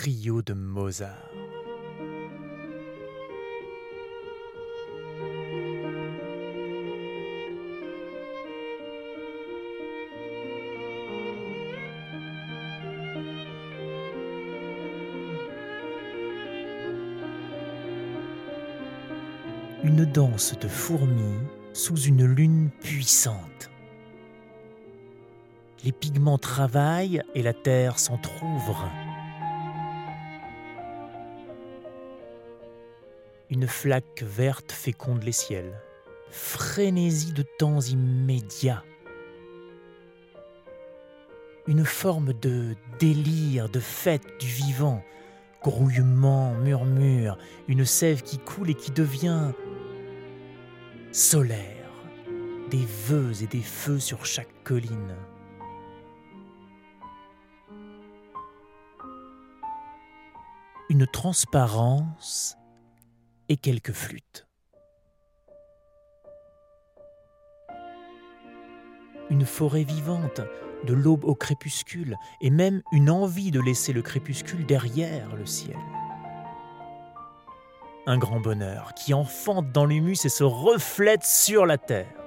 trio de Mozart. Une danse de fourmis sous une lune puissante. Les pigments travaillent et la terre s'entr'ouvre. Une flaque verte féconde les ciels. Frénésie de temps immédiats. Une forme de délire, de fête du vivant. Grouillement, murmure, une sève qui coule et qui devient solaire. Des vœux et des feux sur chaque colline. Une transparence et quelques flûtes. Une forêt vivante, de l'aube au crépuscule, et même une envie de laisser le crépuscule derrière le ciel. Un grand bonheur qui enfante dans l'humus et se reflète sur la terre.